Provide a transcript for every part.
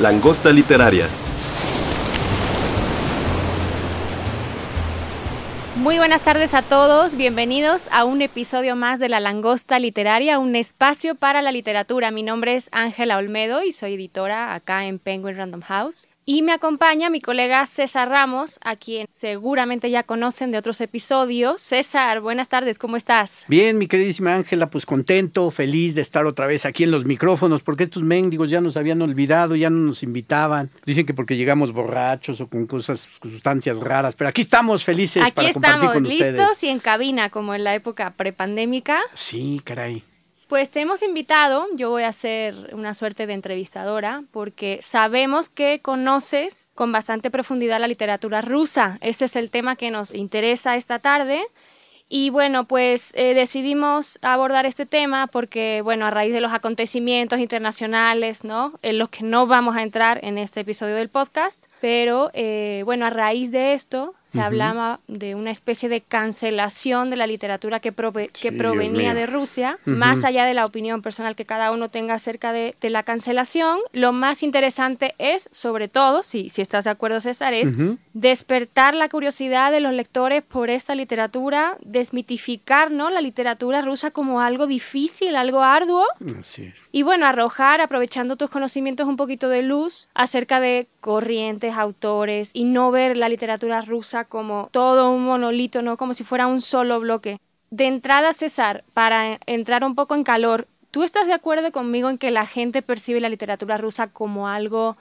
Langosta literaria. Muy buenas tardes a todos, bienvenidos a un episodio más de La Langosta Literaria, un espacio para la literatura. Mi nombre es Ángela Olmedo y soy editora acá en Penguin Random House. Y me acompaña mi colega César Ramos, a quien seguramente ya conocen de otros episodios. César, buenas tardes, ¿cómo estás? Bien, mi queridísima Ángela, pues contento, feliz de estar otra vez aquí en los micrófonos, porque estos mendigos ya nos habían olvidado, ya no nos invitaban. Dicen que porque llegamos borrachos o con cosas, sustancias raras, pero aquí estamos felices aquí para compartir estamos, con listos ustedes. y en cabina, como en la época prepandémica. Sí, caray. Pues te hemos invitado, yo voy a ser una suerte de entrevistadora, porque sabemos que conoces con bastante profundidad la literatura rusa. Ese es el tema que nos interesa esta tarde. Y bueno, pues eh, decidimos abordar este tema porque, bueno, a raíz de los acontecimientos internacionales, ¿no? En los que no vamos a entrar en este episodio del podcast, pero eh, bueno, a raíz de esto se hablaba de una especie de cancelación de la literatura que, prove- que Sí, provenía de Rusia, más allá de la opinión personal que cada uno tenga acerca de, de la cancelación, lo más interesante es, sobre todo, si, si estás de acuerdo César, es Ujú. despertar la curiosidad de los lectores por esta literatura, desmitificar ¿no? la literatura rusa como algo difícil, algo arduo, Así es. y bueno, arrojar, aprovechando tus conocimientos, un poquito de luz acerca de corrientes, autores, y no ver la literatura rusa como todo un monolito, ¿no? Como si fuera un solo bloque. De entrada, César, para entrar un poco en calor, ¿tú estás de acuerdo conmigo en que la gente percibe la literatura rusa como algo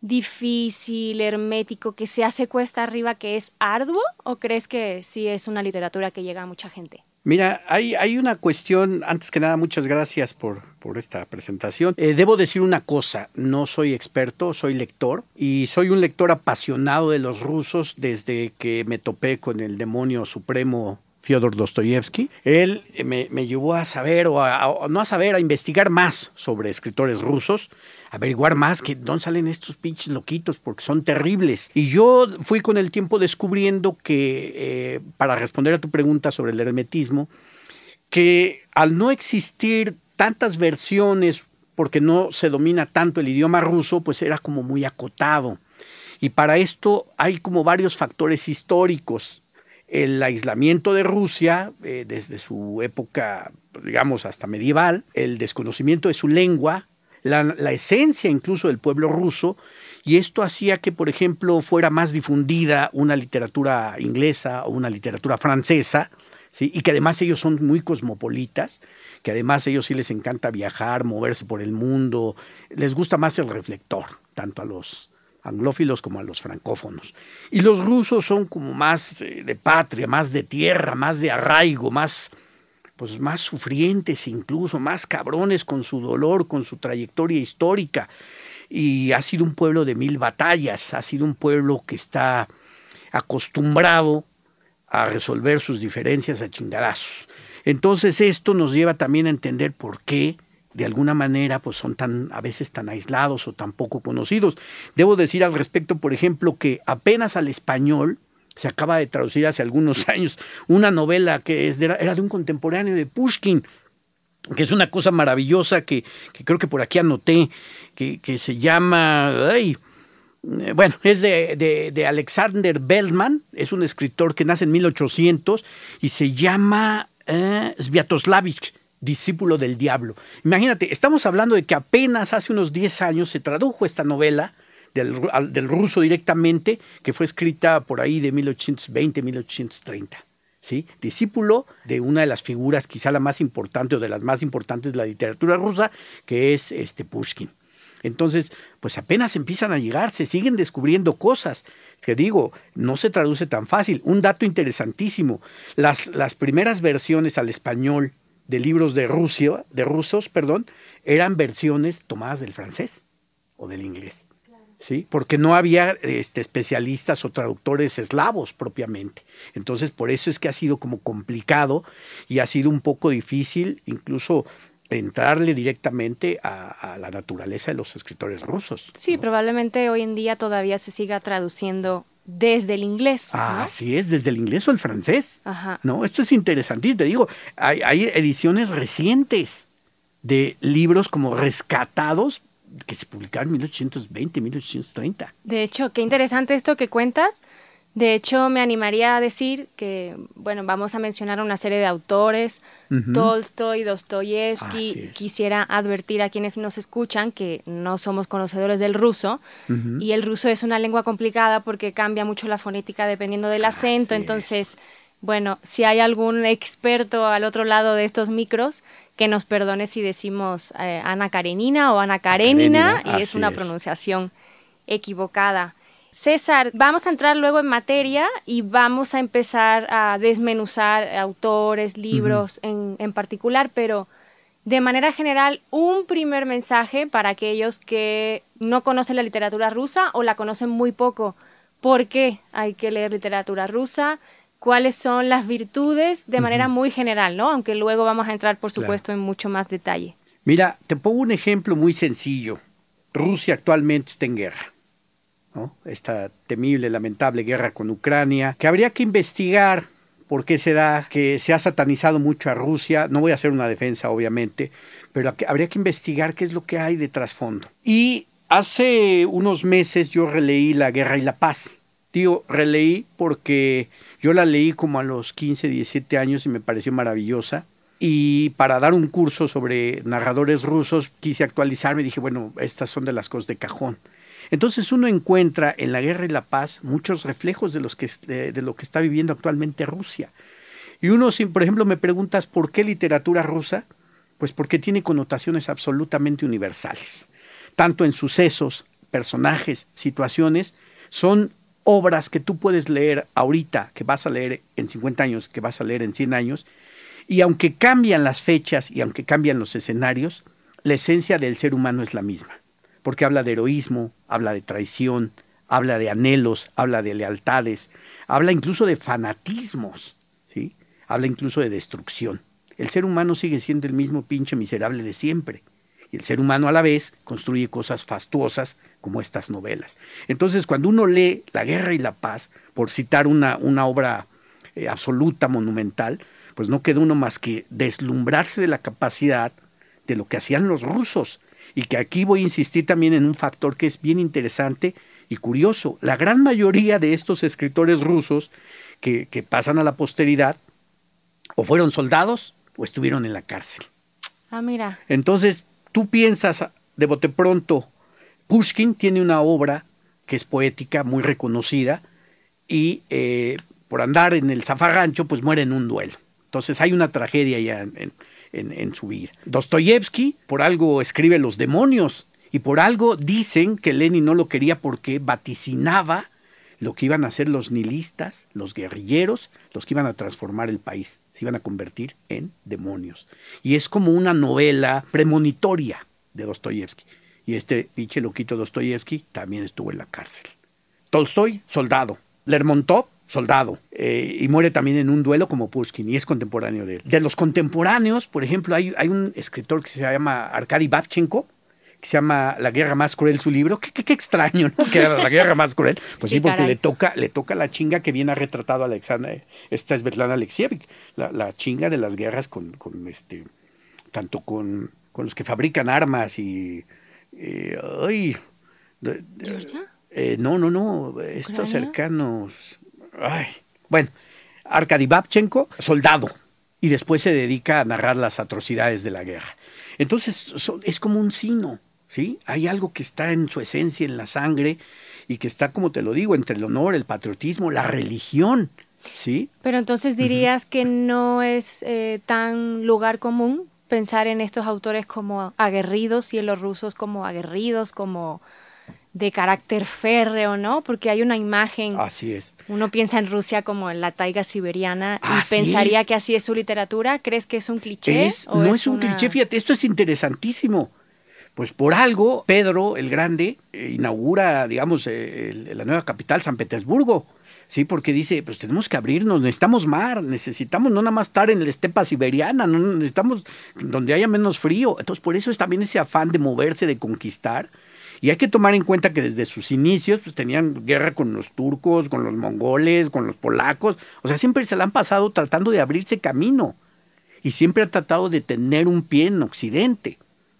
difícil, hermético, que se hace cuesta arriba, que es arduo? ¿O crees que sí es una literatura que llega a mucha gente? Mira, hay, hay una cuestión, antes que nada, muchas gracias por, por esta presentación. Eh, debo decir una cosa, no soy experto, soy lector y soy un lector apasionado de los rusos desde que me topé con el demonio supremo Fyodor Dostoyevsky. Él eh, me, me llevó a saber, o, a- o no a saber, a investigar más sobre escritores rusos, averiguar más que dónde salen estos pinches loquitos, porque son terribles. Y yo fui con el tiempo descubriendo que, eh, para responder a tu pregunta sobre el hermetismo, que al no existir tantas versiones, porque no se domina tanto el idioma ruso, pues era como muy acotado. Y para esto hay como varios factores históricos. El aislamiento de Rusia eh, desde su época, digamos, hasta medieval, el desconocimiento de su lengua, la, esencia incluso del pueblo ruso, y esto hacía que, por ejemplo, fuera más difundida una literatura inglesa o una literatura francesa, y que además ellos son muy cosmopolitas, que además ellos sí les encanta viajar, moverse por el mundo, les gusta más el reflector, tanto a los anglófilos como a los francófonos. Y los rusos son como más eh, de patria, más de tierra, más de arraigo, más pues más sufrientes incluso, más cabrones con su dolor, con su trayectoria histórica. Y ha sido un pueblo de mil batallas, ha sido un pueblo que está acostumbrado a resolver sus diferencias a chingadazos. Entonces esto nos lleva también a entender por qué de alguna manera pues son tan a veces tan aislados o tan poco conocidos. Debo decir al respecto, por ejemplo, que apenas al español se acaba de traducir hace algunos años una novela que es era de un contemporáneo de Pushkin, que es una cosa maravillosa que, que creo que por aquí anoté, que, que se llama, eh, bueno, es de, de, de, Alexander Bellman, es un escritor que nace en 1800 y se llama eh, Sviatoslavich, discípulo del diablo. Imagínate, estamos hablando de que apenas hace unos 10 años se tradujo esta novela del, ruso directamente, que fue escrita por ahí de 1820-1830. ¿Sí? Discípulo de una de las figuras, quizá la más importante o de las más importantes de la literatura rusa, que es este Pushkin. Entonces, pues apenas empiezan a llegar, se siguen descubriendo cosas. Que digo, no se traduce tan fácil. Un dato interesantísimo, las, las primeras versiones al español de libros de Rusia, de rusos, perdón, eran versiones tomadas del francés o del inglés. ¿Sí? Porque no había este, especialistas o traductores eslavos propiamente. Entonces, por eso es que ha sido como complicado y ha sido un poco difícil incluso entrarle directamente a, la naturaleza de los escritores rusos. Sí, probablemente hoy en día todavía se siga traduciendo desde el inglés. Ah, así es, desde el inglés o el francés. Ajá. No, esto es interesantísimo. Te digo, hay, hay ediciones recientes de libros como rescatados que se publicaron en 1820, 1830. De hecho, qué interesante esto que cuentas, de hecho, me animaría a decir que, bueno, vamos a mencionar una serie de autores, Tolstoy, Dostoyevsky. Quisiera advertir a quienes nos escuchan que no somos conocedores del ruso y el ruso es una lengua complicada porque cambia mucho la fonética dependiendo del acento. entonces, bueno, si hay algún experto al otro lado de estos micros, que nos perdone si decimos eh, Ana Karenina o Ana Karenina, y es una pronunciación equivocada. César, vamos a entrar luego en materia y vamos a empezar a desmenuzar autores, libros en, en, particular, pero de manera general, un primer mensaje para aquellos que no conocen la literatura rusa o la conocen muy poco. ¿Por qué hay que leer literatura rusa? ¿Cuáles son las virtudes de manera muy general, ¿no? Aunque luego vamos a entrar, por supuesto, en mucho más detalle. Mira, te pongo un ejemplo muy sencillo. Rusia actualmente está en guerra esta temible, lamentable guerra con Ucrania, que habría que investigar por qué se da, que se ha satanizado mucho a Rusia. No voy a hacer una defensa, obviamente, pero habría que investigar qué es lo que hay de trasfondo. Y hace unos meses yo releí La Guerra y la Paz. Digo, releí porque yo la leí como a los 15, 17 años y me pareció maravillosa. Y para dar un curso sobre narradores rusos quise actualizarme y dije, bueno, estas son de las cosas de cajón. Entonces uno encuentra en la guerra y la paz muchos reflejos de, los que, lo que está viviendo actualmente Rusia. Y uno, por ejemplo me preguntas por qué literatura rusa, pues porque tiene connotaciones absolutamente universales. Tanto en sucesos, personajes, situaciones, son obras que tú puedes leer ahorita, que vas a leer en 50 años, que vas a leer en 100 años, y aunque cambian las fechas y aunque cambian los escenarios, la esencia del ser humano es la misma porque habla de heroísmo, habla de traición, habla de anhelos, habla de lealtades, habla incluso de fanatismos, ¿sí? Habla incluso de destrucción. El ser humano sigue siendo el mismo pinche miserable de siempre. Y el ser humano a la vez construye cosas fastuosas como estas novelas. Entonces, cuando uno lee La guerra y la paz, por citar una, una obra eh, absoluta, monumental, pues no queda uno más que deslumbrarse de la capacidad de lo que hacían los rusos y que aquí voy a insistir también en un factor que es bien interesante y curioso. La gran mayoría de estos escritores rusos que, que pasan a la posteridad o fueron soldados o estuvieron en la cárcel. Ah, mira. Entonces, tú piensas de bote pronto, Pushkin tiene una obra que es poética, muy reconocida, y eh, por andar en el zafarrancho, pues muere en un duelo. Entonces hay una tragedia ya en, en, su vida. Dostoyevsky por algo escribe Los demonios y por algo dicen que Lenin no lo quería porque vaticinaba lo que iban a hacer los nihilistas, los guerrilleros, los que iban a transformar el país, se iban a convertir en demonios. Y es como una novela premonitoria de Dostoyevsky. Y este pinche loquito Dostoyevsky también estuvo en la cárcel. Tolstoy, soldado. Lermontov, soldado, eh, y muere también en un duelo como Pushkin, y es contemporáneo de él. De los contemporáneos, por ejemplo, hay, hay un escritor que se llama Arkady Babchenko, que se llama La guerra más cruel, su libro. Qué, qué, extraño, ¿no? Que era la guerra más cruel. Pues sí, porque le toca, le toca la chinga que viene retratado a Alexandra, esta es Svetlana Alexievich, la, la, chinga de las guerras con, con este, tanto con, con, los que fabrican armas y. Eh, ay, eh, no, no, no, estos cercanos. Ay, bueno, Arkady Babchenko, soldado, y después se dedica a narrar las atrocidades de la guerra. Entonces es como un sino, ¿sí? Hay algo que está en su esencia, en la sangre, y que está, como te lo digo, entre el honor, el patriotismo, la religión, ¿sí? Pero entonces dirías que no es eh, tan lugar común pensar en estos autores como aguerridos y en los rusos como aguerridos, como de carácter férreo, ¿no? Porque hay una imagen. Así es. Uno piensa en Rusia como en la taiga siberiana y pensaría es. que así es su literatura. ¿Crees que es un cliché? Es, o no es, un una- cliché, fíjate, esto es interesantísimo. Pues por algo, Pedro el Grande eh, inaugura, digamos, eh, la nueva capital, San Petersburgo. Sí, porque dice, pues tenemos que abrirnos, necesitamos mar, necesitamos no nada más estar en la estepa siberiana, no necesitamos donde haya menos frío. Entonces, por eso es también ese afán de moverse, de conquistar. Y hay que tomar en cuenta que desde sus inicios pues, tenían guerra con los turcos, con los mongoles, con los polacos. O sea, siempre se la han pasado tratando de abrirse camino y siempre ha tratado de tener un pie en Occidente,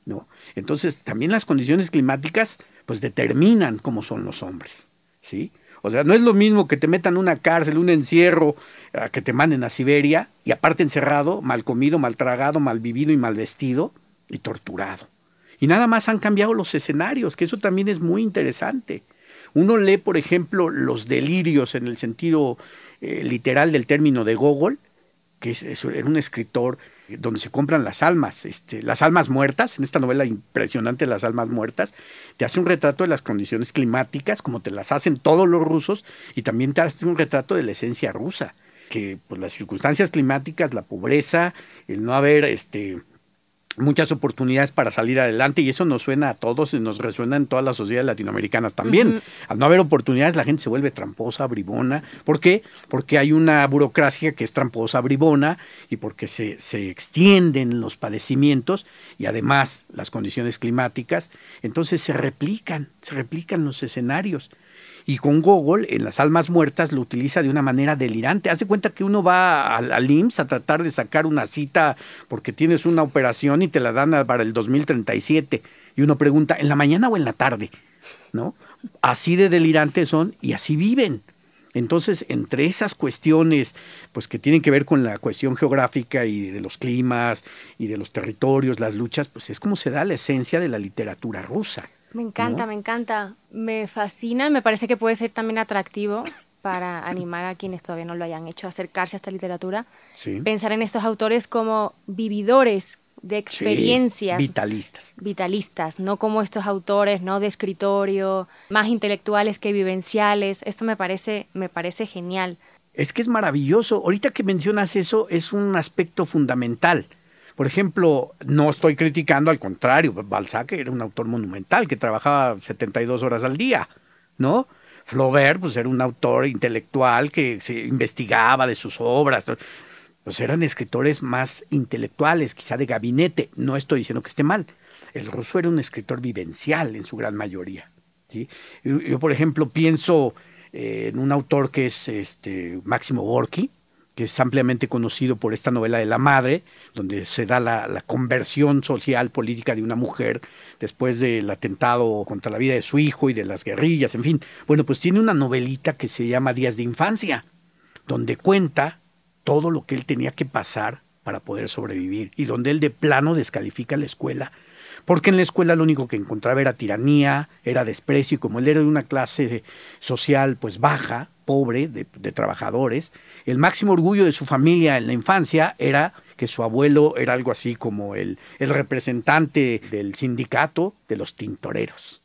¿no? Entonces, también las condiciones climáticas, pues determinan cómo son los hombres, ¿sí? O sea, no es lo mismo que te metan una cárcel, un encierro, a que te manden a Siberia y aparte encerrado, mal comido, mal tragado, mal vivido y mal vestido y torturado. Y nada más han cambiado los escenarios, que eso también es muy interesante. Uno lee, por ejemplo, los delirios en el sentido eh, literal del término de Gogol, que es, era un escritor donde se compran las almas, este, las almas muertas, en esta novela impresionante Las almas muertas, te hace un retrato de las condiciones climáticas, como te las hacen todos los rusos, y también te hace un retrato de la esencia rusa, que pues, las circunstancias climáticas, la pobreza, el no haber este, muchas oportunidades para salir adelante y eso nos suena a todos y nos resuena en todas las sociedades latinoamericanas también. Al no haber oportunidades la gente se vuelve tramposa, bribona. ¿Por qué? Porque hay una burocracia que es tramposa, bribona y porque se, se extienden los padecimientos y además las condiciones climáticas. Entonces se replican, se replican los escenarios. Y con Gogol, en Las Almas Muertas, lo utiliza de una manera delirante. Haz de cuenta que uno va al, al IMSS a tratar de sacar una cita porque tienes una operación y te la dan para el 2037. Y uno pregunta, ¿en la mañana o en la tarde? ¿No? Así de delirantes son y así viven. Entonces, entre esas cuestiones, pues que tienen que ver con la cuestión geográfica y de los climas y de los territorios, las luchas, pues es como se da la esencia de la literatura rusa. Me encanta, ¿no? me encanta. Me fascina, me parece que puede ser también atractivo para animar a quienes todavía no lo hayan hecho a acercarse a esta literatura. Sí. Pensar en estos autores como vividores de Sí, experiencias vitalistas. vitalistas, no como estos autores, no de escritorio, más intelectuales que vivenciales. Esto me parece, me parece genial. Es que es maravilloso. Ahorita que mencionas eso, es un aspecto fundamental. Por ejemplo, no estoy criticando, al contrario, Balzac era un autor monumental que trabajaba 72 horas al día, ¿no? Flaubert, pues era un autor intelectual que se investigaba de sus obras. Pues eran escritores más intelectuales, quizá de gabinete. No estoy diciendo que esté mal. El ruso era un escritor vivencial en su gran mayoría. yo, por ejemplo, pienso eh, en un autor que es este, Máximo Gorky, que es ampliamente conocido por esta novela de la madre, donde se da la, la, conversión social política de una mujer después del atentado contra la vida de su hijo y de las guerrillas, en fin. Bueno, pues tiene una novelita que se llama Días de Infancia, donde cuenta todo lo que él tenía que pasar para poder sobrevivir y donde él de plano descalifica la escuela, porque en la escuela lo único que encontraba era tiranía, era desprecio y como él era de una clase social pues baja, pobre, de, de, trabajadores, el máximo orgullo de su familia en la infancia era que su abuelo era algo así como el, el representante del sindicato de los tintoreros.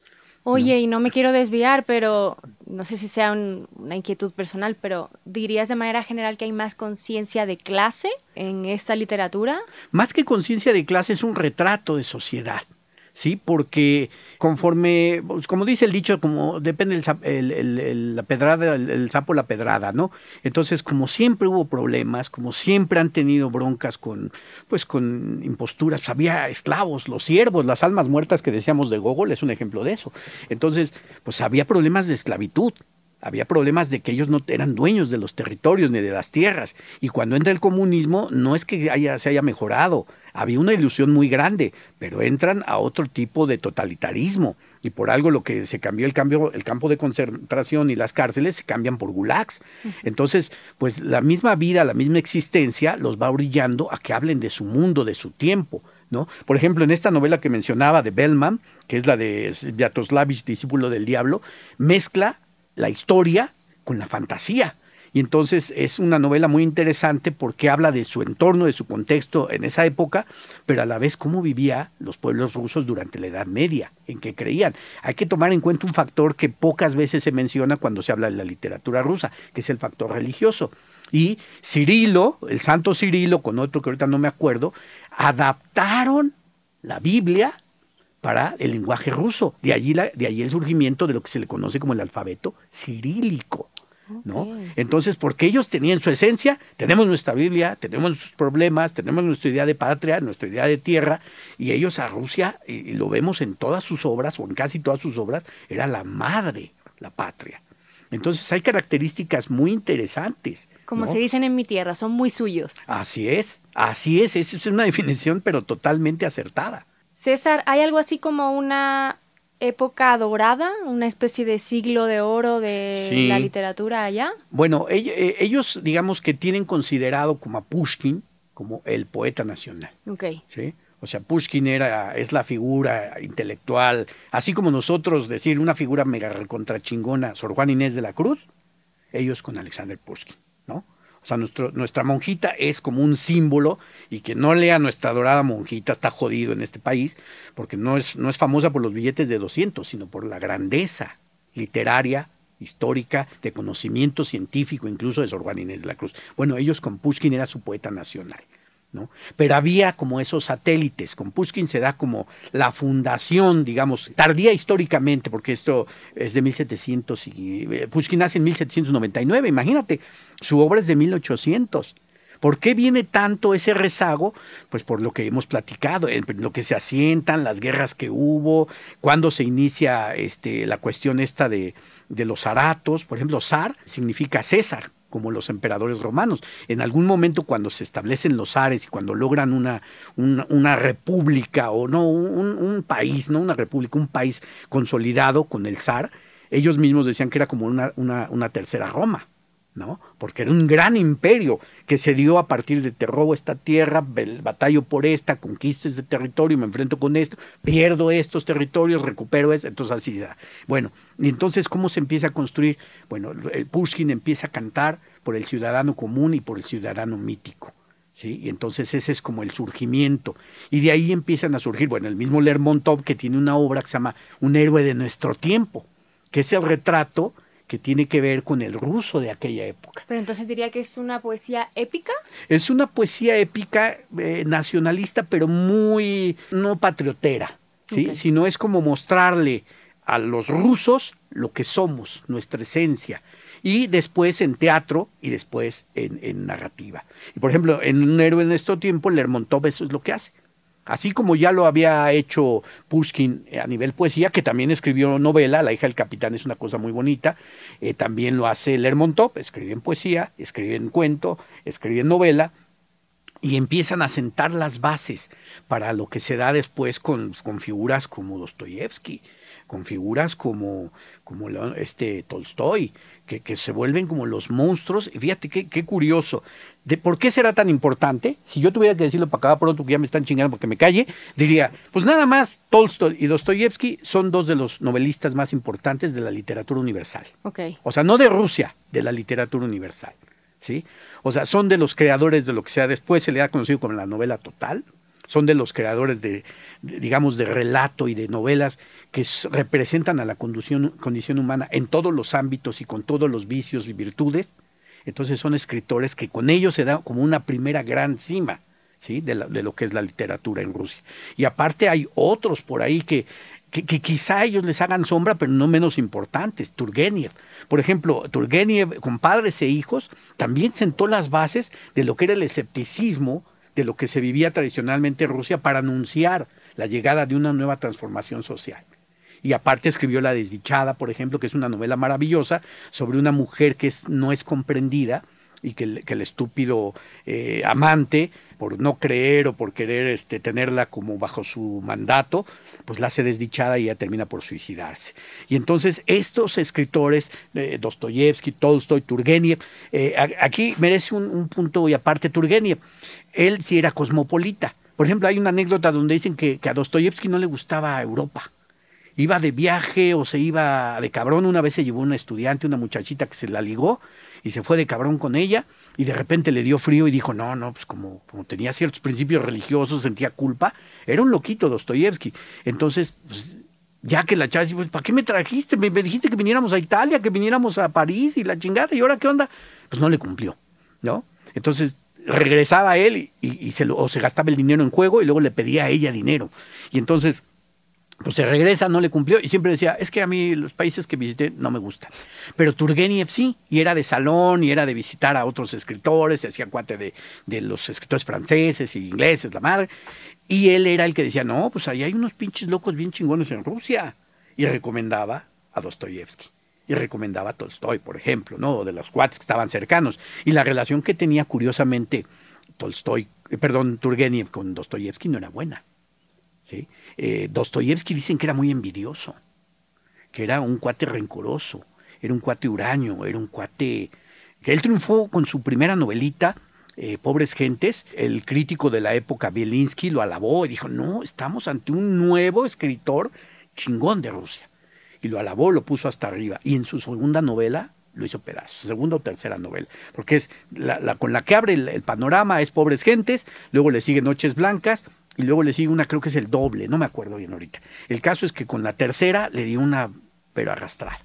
Oye, y no me quiero desviar, pero no sé si sea un, una inquietud personal, pero ¿dirías de manera general que hay más conciencia de clase en esta literatura? Más que conciencia de clase es un retrato de sociedad. ¿Sí? Porque conforme, pues, como dice el dicho, como depende el, la pedrada, el, sapo la pedrada, ¿no? Entonces, como siempre hubo problemas, como siempre han tenido broncas con, pues, con imposturas, pues, había esclavos, los siervos, las almas muertas que decíamos de Gogol es un ejemplo de eso. Entonces, pues había problemas de esclavitud, había problemas de que ellos no eran dueños de los territorios ni de las tierras. Y cuando entra el comunismo, no es que haya, se haya mejorado, había una ilusión muy grande, pero entran a otro tipo de totalitarismo. Y por algo lo que se cambió el, cambio, el campo de concentración y las cárceles se cambian por gulags. Entonces, pues la misma vida, la misma existencia los va brillando a que hablen de su mundo, de su tiempo. ¿No? Por ejemplo, en esta novela que mencionaba de Bellman, que es la de Sviatoslavich, discípulo del diablo, mezcla la historia con la fantasía. Y entonces es una novela muy interesante porque habla de su entorno, de su contexto en esa época, pero a la vez cómo vivían los pueblos rusos durante la Edad Media, en qué creían. Hay que tomar en cuenta un factor que pocas veces se menciona cuando se habla de la literatura rusa, que es el factor religioso. Y Cirilo, el santo Cirilo, con otro que ahorita no me acuerdo, adaptaron la Biblia para el lenguaje ruso. De allí, la, de allí el surgimiento de lo que se le conoce como el alfabeto cirílico. ¿No? Entonces, porque ellos tenían su esencia, tenemos nuestra Biblia, tenemos nuestros problemas, tenemos nuestra idea de patria, nuestra idea de tierra, y ellos a Rusia, y lo vemos en todas sus obras, o en casi todas sus obras, era la madre, la patria. Entonces hay características muy interesantes. Como se dicen en mi tierra, son muy suyos. Así es, así es, esa es una definición pero totalmente acertada. César, ¿hay algo así como una época dorada, una especie de siglo de oro de la literatura allá? Bueno, eh, ellos, digamos que tienen considerado como a Pushkin como el poeta nacional. Ok. ¿sí? O sea, Pushkin era, es la figura intelectual, así como nosotros decir una figura mega recontra chingona, Sor Juan Inés de la Cruz, ellos con Alexander Pushkin. O sea, nuestra monjita es como un símbolo y que no lea nuestra dorada monjita está jodido en este país porque no es, no es famosa por los billetes de 200, sino por la grandeza literaria, histórica, de conocimiento científico, incluso de Sor Juan Inés de la Cruz. Bueno, ellos con Pushkin era su poeta nacional. Pero había como esos satélites. Con Pushkin se da como la fundación, digamos, tardía históricamente, porque esto es de 1700 y eh, Pushkin nace en 1799, imagínate, su obra es de 1800. ¿Por qué viene tanto ese rezago? Pues por lo que hemos platicado, lo que se asientan, las guerras que hubo, cuando se inicia este, la cuestión esta de, de los zaratos. Por ejemplo, zar significa César, como los emperadores romanos. En algún momento cuando se establecen los zares y cuando logran una, una, república o no, un, un, país, no una república, un país consolidado con el zar, ellos mismos decían que era como una, una tercera Roma. ¿No? Porque era un gran imperio que se dio a partir de te robo esta tierra, batallo por esta, conquisto este territorio, me enfrento con esto, pierdo estos territorios, recupero esto, entonces así da. Bueno, y entonces ¿cómo se empieza a construir? Bueno, Pushkin empieza a cantar por el ciudadano común y por el ciudadano mítico. ¿Sí? Y entonces ese es como el surgimiento. Y de ahí empiezan a surgir, bueno, el mismo Lermontov que tiene una obra que se llama Un héroe de nuestro tiempo, que es el retrato que tiene que ver con el ruso de aquella época. Pero entonces diría que es una poesía épica. Es una poesía épica eh, nacionalista, pero muy no patriotera, ¿sí? Sino es como mostrarle a los rusos lo que somos, nuestra esencia. Y después en teatro y después en, en narrativa. Y por ejemplo, en Un héroe en nuestro tiempo, Lermontov eso es lo que hace Así como ya lo había hecho Pushkin a nivel poesía, que también escribió novela, La hija del capitán es una cosa muy bonita, eh, también lo hace Lermontov, escribe en poesía, escribe en cuento, escribe en novela, y empiezan a sentar las bases para lo que se da después con, con figuras como Dostoyevsky, con figuras como, como este Tolstoy, que, que, se vuelven como los monstruos. Y fíjate qué, qué, curioso. De ¿Por qué será tan importante? Si yo tuviera que decirlo para cada pronto que ya me están chingando porque me calle, diría, pues nada más Tolstoy y Dostoyevsky son dos de los novelistas más importantes de la literatura universal. Okay. O sea, no de Rusia, de la literatura universal. ¿sí? O sea, son de los creadores de lo que sea después se le ha conocido como la novela total, son de los creadores de, digamos, de relato y de novelas que representan a la condición, condición humana en todos los ámbitos y con todos los vicios y virtudes. Entonces son escritores que con ellos se da como una primera gran cima. ¿sí? De, lo que es la literatura en Rusia. Y aparte hay otros por ahí que, que, que, quizá ellos les hagan sombra, pero no menos importantes. Turgenev. Por ejemplo, Turgenev, con padres e hijos, también sentó las bases de lo que era el escepticismo de lo que se vivía tradicionalmente en Rusia para anunciar la llegada de una nueva transformación social. Y aparte escribió La desdichada, por ejemplo, que es una novela maravillosa sobre una mujer que no es comprendida y que, el, estúpido eh, amante, por no creer o por querer este, tenerla como bajo su mandato, pues la hace desdichada y ella termina por suicidarse. Y entonces estos escritores, eh, Dostoyevsky, Tolstoy, Turgenev, eh, aquí merece un, un, punto y aparte Turgenev, él sí era cosmopolita. Por ejemplo, hay una anécdota donde dicen que, que a Dostoyevsky no le gustaba Europa iba de viaje o se iba de cabrón. Una vez se llevó una estudiante, una muchachita que se la ligó y se fue de cabrón con ella y de repente le dio frío y dijo, no, no, pues como, como tenía ciertos principios religiosos, sentía culpa, era un loquito Dostoyevsky. Entonces, pues, ya que la chava dice, pues, ¿para qué me trajiste? Me, me, dijiste que viniéramos a Italia, que viniéramos a París y la chingada, ¿y ahora qué onda? Pues no le cumplió, ¿no? Entonces regresaba él y, y, se lo, o se gastaba el dinero en juego y luego le pedía a ella dinero. Y entonces pues se regresa, no le cumplió y siempre decía, es que a mí los países que visité no me gustan. Pero Turgeniev sí, y era de salón, y era de visitar a otros escritores, se hacía cuate de, de los escritores franceses y ingleses, la madre. Y él era el que decía, no, pues ahí hay unos pinches locos bien chingones en Rusia. Y recomendaba a Dostoyevsky. Y recomendaba a Tolstoy, por ejemplo, ¿no? De los cuates que estaban cercanos. Y la relación que tenía, curiosamente, Tolstoy, eh, perdón, Turgeniev con Dostoyevsky no era buena. ¿sí? Eh, Dostoyevsky dicen que era muy envidioso, que era un cuate rencoroso, era un cuate huraño, era un cuate... él triunfó con su primera novelita, eh, Pobres Gentes, el crítico de la época, Bielinski, lo alabó y dijo, no, estamos ante un nuevo escritor chingón de Rusia. Y lo alabó, lo puso hasta arriba. Y en su segunda novela lo hizo pedazos, segunda o tercera novela, porque es la, con la que abre el, el, panorama es Pobres Gentes, luego le sigue Noches Blancas y luego le sigue una, creo que es el doble, no me acuerdo bien ahorita. El caso es que con la tercera le dio una, pero arrastrada.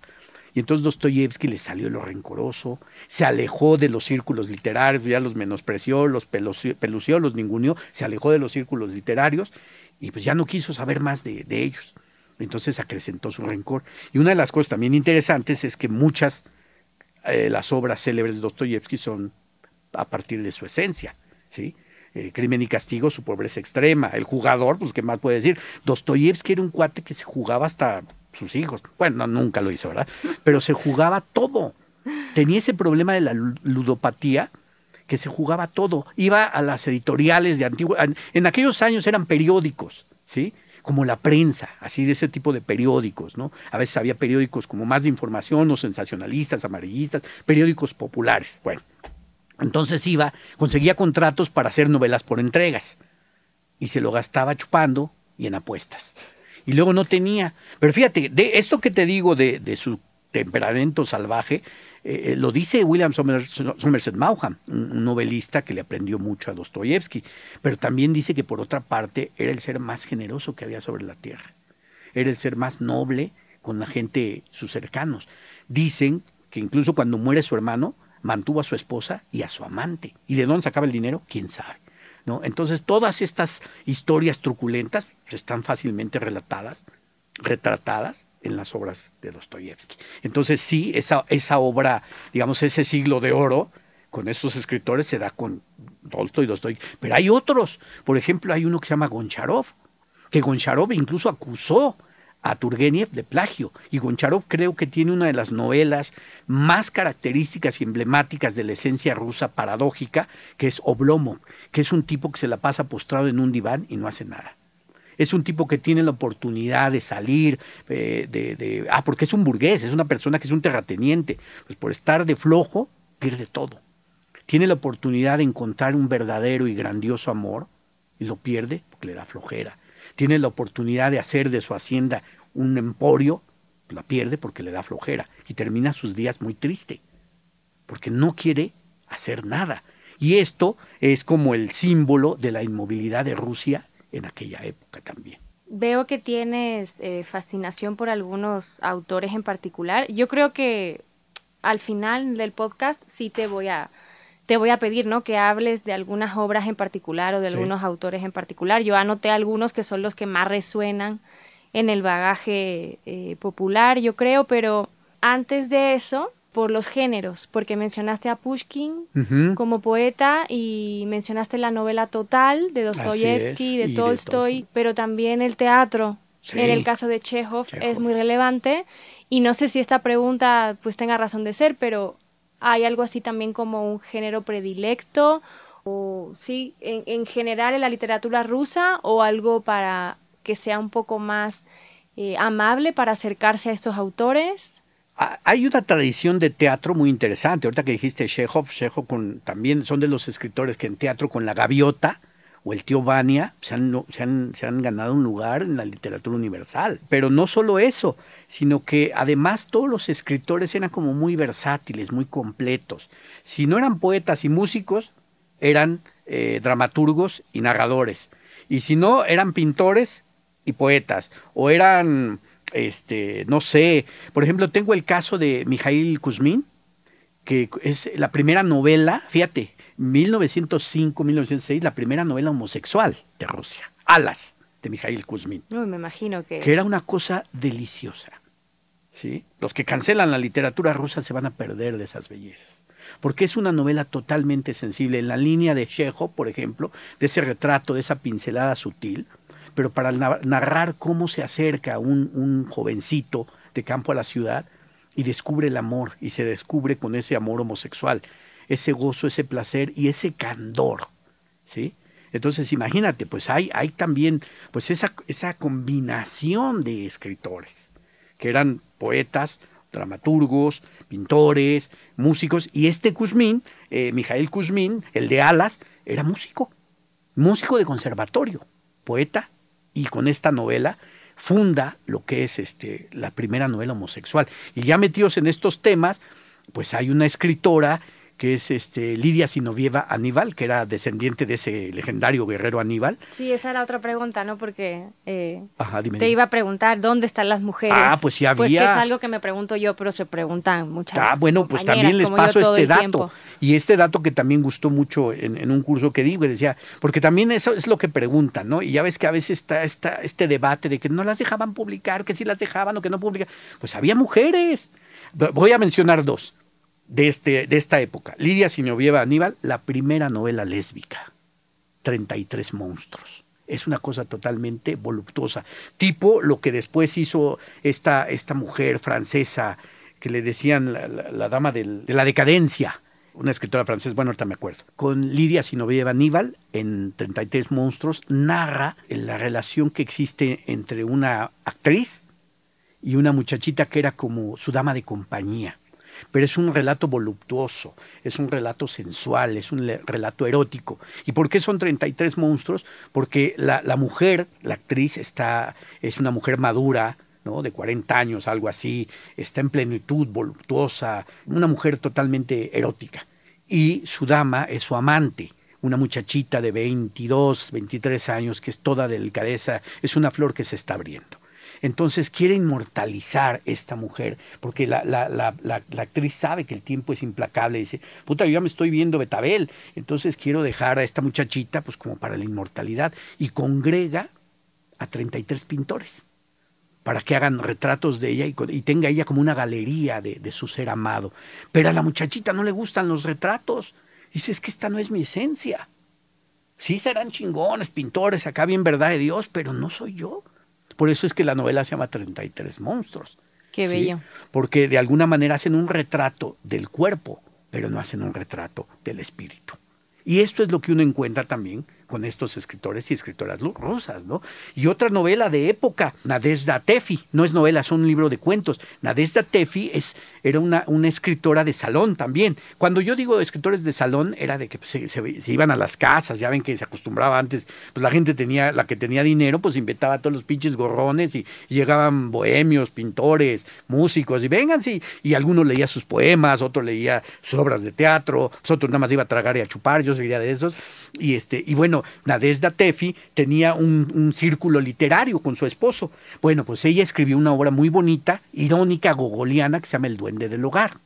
Y entonces Dostoyevsky le salió lo rencoroso, se alejó de los círculos literarios, ya los menospreció, los pelució, los ninguneó, se alejó de los círculos literarios y pues ya no quiso saber más de, de ellos. Entonces acrecentó su rencor. Y una de las cosas también interesantes es que muchas eh, las obras célebres de Dostoyevsky son a partir de su esencia, ¿sí? Crimen y Castigo, su pobreza extrema. El jugador, pues, ¿qué más puede decir? Dostoyevsky era un cuate que se jugaba hasta sus hijos. Bueno, nunca lo hizo, ¿verdad? Pero se jugaba todo. Tenía ese problema de la ludopatía que se jugaba todo. Iba a las editoriales de antiguo. En aquellos años eran periódicos, ¿sí? como la prensa, así de ese tipo de periódicos, ¿no? A veces había periódicos como más de información o sensacionalistas, amarillistas, periódicos populares. Bueno, entonces iba, conseguía contratos para hacer novelas por entregas y se lo gastaba chupando y en apuestas. Y luego no tenía. Pero fíjate, de esto que te digo de, su temperamento salvaje, eh, lo dice William Somerset Maugham, un novelista que le aprendió mucho a Dostoyevsky, pero también dice que por otra parte era el ser más generoso que había sobre la tierra, era el ser más noble con la gente, sus cercanos. Dicen que incluso cuando muere su hermano, mantuvo a su esposa y a su amante. ¿Y de dónde sacaba el dinero? ¿Quién sabe? ¿No? Entonces todas estas historias truculentas están fácilmente relatadas, retratadas en las obras de Dostoyevsky. Entonces sí, esa, esa obra, digamos, ese siglo de oro con estos escritores se da con Tolstoy, Dostoyevsky. Pero hay otros. Por ejemplo, hay uno que se llama Goncharov, que Goncharov incluso acusó a de plagio. Y Goncharov creo que tiene una de las novelas más características y emblemáticas de la esencia rusa paradójica, que es Oblomov, que es un tipo que se la pasa postrado en un diván y no hace nada es un tipo que tiene la oportunidad de salir, eh, de, de, ah, porque es un burgués, es una persona que es un terrateniente, pues por estar de flojo, pierde todo. Tiene la oportunidad de encontrar un verdadero y grandioso amor y lo pierde porque le da flojera. Tiene la oportunidad de hacer de su hacienda un emporio, la pierde porque le da flojera y termina sus días muy triste, porque no quiere hacer nada. Y esto es como el símbolo de la inmovilidad de Rusia en aquella época también. Veo que tienes eh, fascinación por algunos autores en particular. Yo creo que al final del podcast sí te voy a te voy a pedir, ¿no? Que hables de algunas obras en particular o de sí. algunos autores en particular. Yo anoté algunos que son los que más resuenan en el bagaje eh, popular, yo creo, pero antes de eso, por los géneros, porque mencionaste a Pushkin uh -huh. como poeta y mencionaste la novela total de Dostoyevsky, de Tolstoy, de pero también el teatro. Sí. En el caso de Chekhov, Chekhov, es muy relevante y no sé si esta pregunta pues tenga razón de ser, pero hay algo así también como un género predilecto o sí, en, en general en la literatura rusa o algo para que sea un poco más eh, amable para acercarse a estos autores. Hay una tradición de teatro muy interesante. Ahorita que dijiste Chekhov, Chekhov también son de los escritores que en teatro con la gaviota o el tío Vania se han, se, han, se han ganado un lugar en la literatura universal. Pero no solo eso, sino que además todos los escritores eran como muy versátiles, muy completos. Si no eran poetas y músicos, eran eh, dramaturgos y narradores. Y si no, eran pintores y poetas. O eran, este, no sé, por ejemplo, tengo el caso de Mijail Kuzmin, que es la primera novela, fíjate, 1905-1906, la primera novela homosexual de Rusia, Alas, de Mijail Kuzmin. Uy, me imagino que... Que era una cosa deliciosa. ¿sí? Los que cancelan la literatura rusa se van a perder de esas bellezas. Porque es una novela totalmente sensible, en la línea de Chekhov, por ejemplo, de ese retrato, de esa pincelada sutil, pero para narrar cómo se acerca un, un jovencito de campo a la ciudad y descubre el amor, y se descubre con ese amor homosexual, ese gozo, ese placer y ese candor, ¿sí? Entonces, imagínate, pues hay, hay también pues esa, esa combinación de escritores, que eran poetas, dramaturgos, pintores, músicos, y este Kuzmin, eh, Mijael Kuzmin, el de Alas, era músico, músico de conservatorio, poeta, y con esta novela funda lo que es este, la primera novela homosexual. Y ya metidos en estos temas, pues hay una escritora que es este Lidia Sinovieva Aníbal, que era descendiente de ese legendario guerrero Aníbal. Sí, esa era otra pregunta, ¿no? Porque eh, Ajá, dime, te dime. iba a preguntar dónde están las mujeres. Ah, pues sí Pues que había. es algo que me pregunto yo, pero se preguntan muchas. Ah, bueno, pues también les paso este dato. tiempo. Y este dato que también gustó mucho en, en un curso que digo, que decía, porque también eso es lo que preguntan, ¿no? Y ya ves que a veces está, está este debate de que no las dejaban publicar, que sí las dejaban o que no publicaban. Pues había mujeres. Voy a mencionar dos de, este, de esta época. Lidia Sinovieva Aníbal, la primera novela lésbica. 33 monstruos. Es una cosa totalmente voluptuosa. Tipo lo que después hizo esta, esta mujer francesa que le decían la, dama del- de la decadencia. Una escritora francesa, bueno, ahorita me acuerdo. Con Lidia Sinovieva Aníbal, en 33 monstruos, narra la relación que existe entre una actriz y una muchachita que era como su dama de compañía. Pero es un relato voluptuoso, es un relato sensual, es un relato erótico. ¿Y por qué son 33 monstruos? Porque la, la mujer, la actriz, está, es una mujer madura, ¿no? de 40 años, algo así, está en plenitud, voluptuosa, una mujer totalmente erótica. Y su dama es su amante, una muchachita de 22, 23 años que es toda delicadeza, es una flor que se está abriendo. Entonces quiere inmortalizar esta mujer, porque la, la, la, actriz sabe que el tiempo es implacable. Dice, puta, yo ya me estoy viendo Betabel, entonces quiero dejar a esta muchachita pues como para la inmortalidad. Y congrega a 33 pintores para que hagan retratos de ella y tenga ella como una galería de, de su ser amado. Pero a la muchachita no le gustan los retratos. Dice, es que esta no es mi esencia. Sí serán chingones, pintores, acá bien verdad de Dios, pero no soy yo. Por eso es que la novela se llama 33 monstruos. Qué ¿sí? bello. Porque de alguna manera hacen un retrato del cuerpo, pero no hacen un retrato del espíritu. Y esto es lo que uno encuentra también con estos escritores y escritoras rusas, ¿no? Y otra novela de época, Nadezhda Tefi, no es novela, es un libro de cuentos. Nadezhda Tefi es, era una, una escritora de salón también. Cuando yo digo escritores de salón, era de que pues, se, iban a las casas, ya ven que se acostumbraba antes, pues la gente tenía, la que tenía dinero, pues inventaba a todos los pinches gorrones y, y llegaban bohemios, pintores, músicos, y vengan, sí, y alguno leía sus poemas, otro leía sus obras de teatro, pues, otro nada más iba a tragar y a chupar, yo sería de esos. Y, este, y bueno, Nadezhda Tefi tenía un, un círculo literario con su esposo. Bueno, pues ella escribió una obra muy bonita, irónica, gogoliana, que se llama El Duende del Hogar.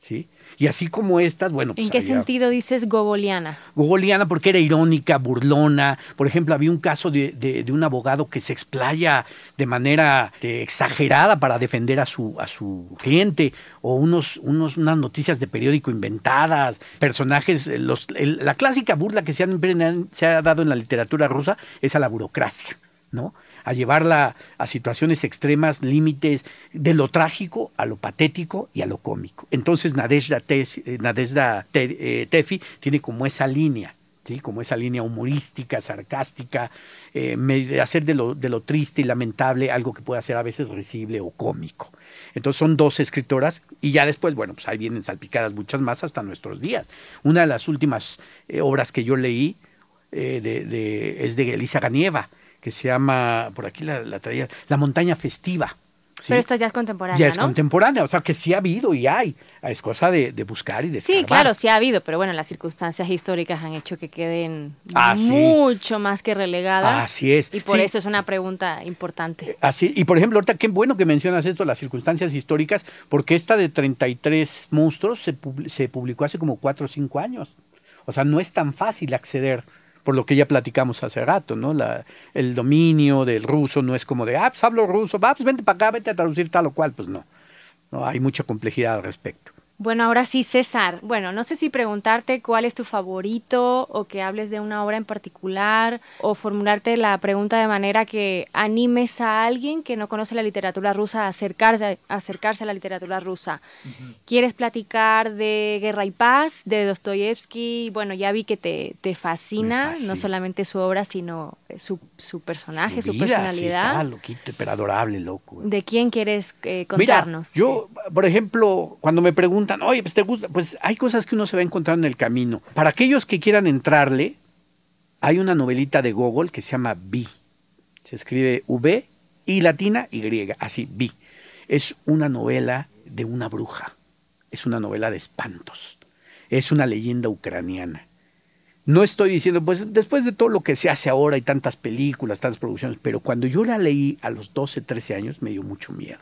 ¿Sí? Y así como estas, bueno, pues ¿En qué había- sentido dices gogoliana? Gogoliana porque era irónica, burlona. Por ejemplo, había un caso de, de- de un abogado que se explaya de manera eh, exagerada para defender a su, a su cliente, o unos, unos, unas noticias de periódico inventadas, personajes, eh, los, el- la clásica burla que se, han- se ha dado en la literatura rusa es a la burocracia, ¿no? A llevarla a situaciones extremas, límites de lo trágico a lo patético y a lo cómico. Entonces Nadezhda, eh, eh, Tefi tiene como esa línea, ¿sí? como esa línea humorística, sarcástica, eh, hacer de lo, triste y lamentable algo que pueda ser a veces risible o cómico. Entonces son dos escritoras y ya después, bueno, pues ahí vienen salpicadas muchas más hasta nuestros días. Una de las últimas eh, obras que yo leí es de Elisa Ganieva, que se llama, por aquí la, la traía, La montaña festiva. ¿sí? Pero esta ya es contemporánea, ya es ¿no? contemporánea, o sea que sí ha habido y hay. Es cosa de, de buscar y de Sí, escarbar. claro, sí ha habido, pero bueno, las circunstancias históricas han hecho que queden Ah, sí. mucho más que relegadas. Así es. Y por Sí. eso es una pregunta importante. Así, y por ejemplo, ahorita qué bueno que mencionas esto, las circunstancias históricas, porque esta de 33 monstruos se, publi- se publicó hace como 4 o 5 años. O sea, no es tan fácil acceder, por lo que ya platicamos hace rato, ¿no? La, el dominio del ruso no es como de, ah, pues hablo ruso, va, pues vente para acá, vete a traducir tal o cual, pues no. no hay mucha complejidad al respecto. Bueno, ahora sí, César. Bueno, no sé si preguntarte cuál es tu favorito o que hables de una obra en particular o formularte la pregunta de manera que animes a alguien que no conoce la literatura rusa a acercarse, a acercarse a la literatura rusa. ¿Quieres platicar de Guerra y Paz, de Dostoyevsky? Bueno, ya vi que te, te fascina, no solamente su obra, sino su, su personaje, su, vida, sí, personalidad. estaba loquito, pero adorable, loco. ¿De quién quieres eh, Mira, contarnos? yo, por ejemplo, cuando me preguntan, oye, pues te gusta, pues hay cosas que uno se va encontrando en el camino. Para aquellos que quieran entrarle, hay una novelita de Gogol que se llama Vi. Se escribe V y latina y griega, así, Vi. Es una novela de una bruja. Es una novela de espantos. Es una leyenda ucraniana. No estoy diciendo, pues después de todo lo que se hace ahora y tantas películas, tantas producciones, pero cuando yo la leí a los 12, 13 años me dio mucho miedo.